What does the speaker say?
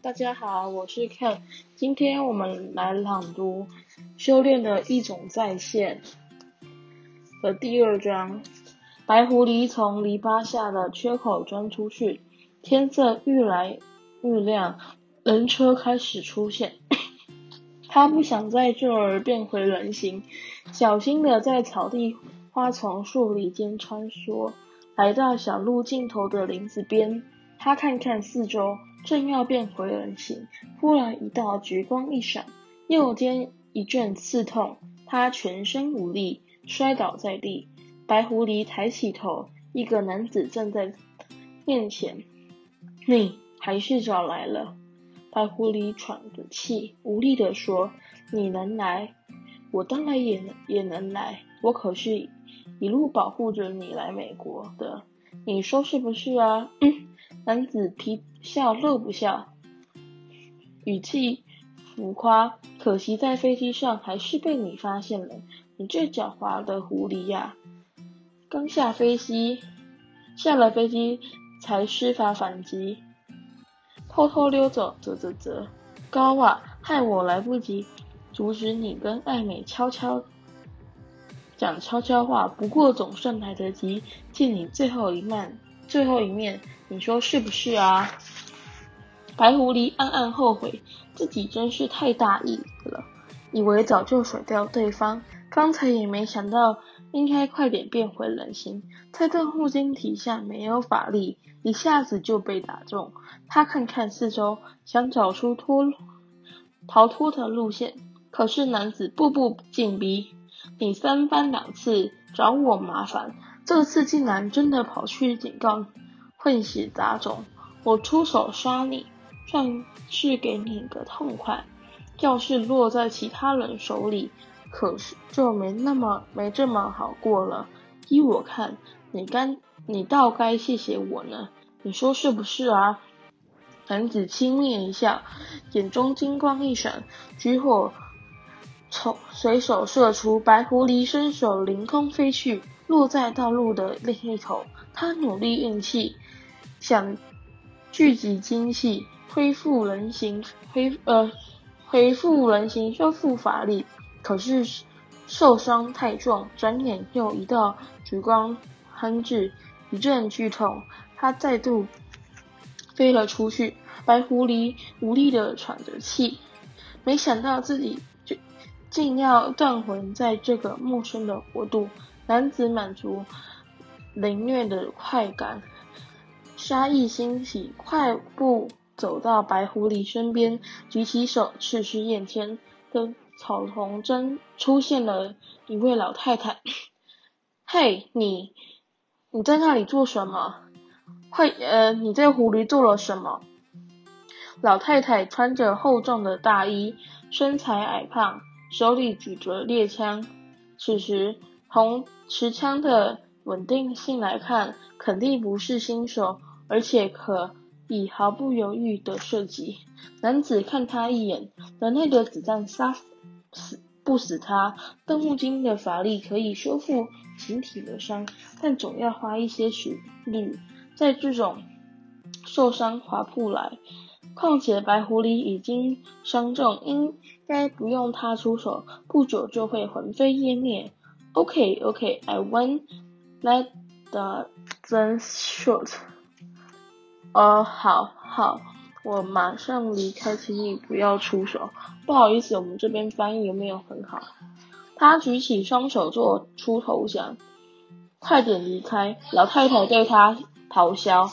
大家好，我是 Ken，今天我们来朗读《修炼的一种再现》的第二章。白狐狸从篱笆下的缺口钻出去，天色愈来愈亮，人车开始出现。他不想在这儿变回人形，小心的在草地、花丛、树林间穿梭。来到小路尽头的林子边，他看看四周，正要变回人形，忽然一道橘光一闪，右肩一阵刺痛，他全身无力，摔倒在地。白狐狸抬起头，一个男子站在面前。你还是找来了。白狐狸喘着气，无力地说：“你能来，我当然也也能来，我可是。”一路保护着你来美国的，你说是不是啊？男子皮笑肉不笑，语气浮夸。可惜在飞机上还是被你发现了，你这狡猾的狐狸呀！刚下飞机，下了飞机才施法反击，偷偷溜走，啧啧啧，高啊，害我来不及阻止你跟艾美悄悄。讲悄悄话，不过总算来得及见你最后一面，最后一面，你说是不是啊？白狐狸暗暗后悔，自己真是太大意了，以为早就甩掉对方，刚才也没想到应该快点变回人形。在这护晶体下没有法力，一下子就被打中。他看看四周，想找出脱逃脱的路线，可是男子步步紧逼。你三番两次找我麻烦，这次竟然真的跑去警告混血杂种，我出手杀你，算是给你个痛快。要是落在其他人手里，可是就没那么没这么好过了。依我看，你该你倒该谢谢我呢，你说是不是啊？男子轻蔑一笑，眼中金光一闪，举火。从随手射出，白狐狸伸手凌空飞去，落在道路的另一头。他努力运气，想聚集精气，恢复人形，恢呃恢复人形，修复法力。可是受伤太重，转眼又一道烛光哼至，一阵剧痛，他再度飞了出去。白狐狸无力地喘着气，没想到自己。竟要断魂在这个陌生的国度，男子满足凌虐的快感，杀意兴起，快步走到白狐狸身边，举起手，此时眼前的草丛中出现了一位老太太。嘿，你，你在那里做什么？快，呃，你在狐狸做了什么？老太太穿着厚重的大衣，身材矮胖。手里举着猎枪，此时从持枪的稳定性来看，肯定不是新手，而且可以毫不犹豫地射击。男子看他一眼，人类的子弹杀死不死他，动物精的法力可以修复形体的伤，但总要花一些时日，在这种受伤划不来。况且白狐狸已经伤重，应该不用他出手，不久就会魂飞烟灭。OK，OK，I won't let the thing shoot。哦，好好，我马上离开，请你不要出手。不好意思，我们这边翻译有没有很好？他举起双手做出投降，快点离开！老太太对他咆哮。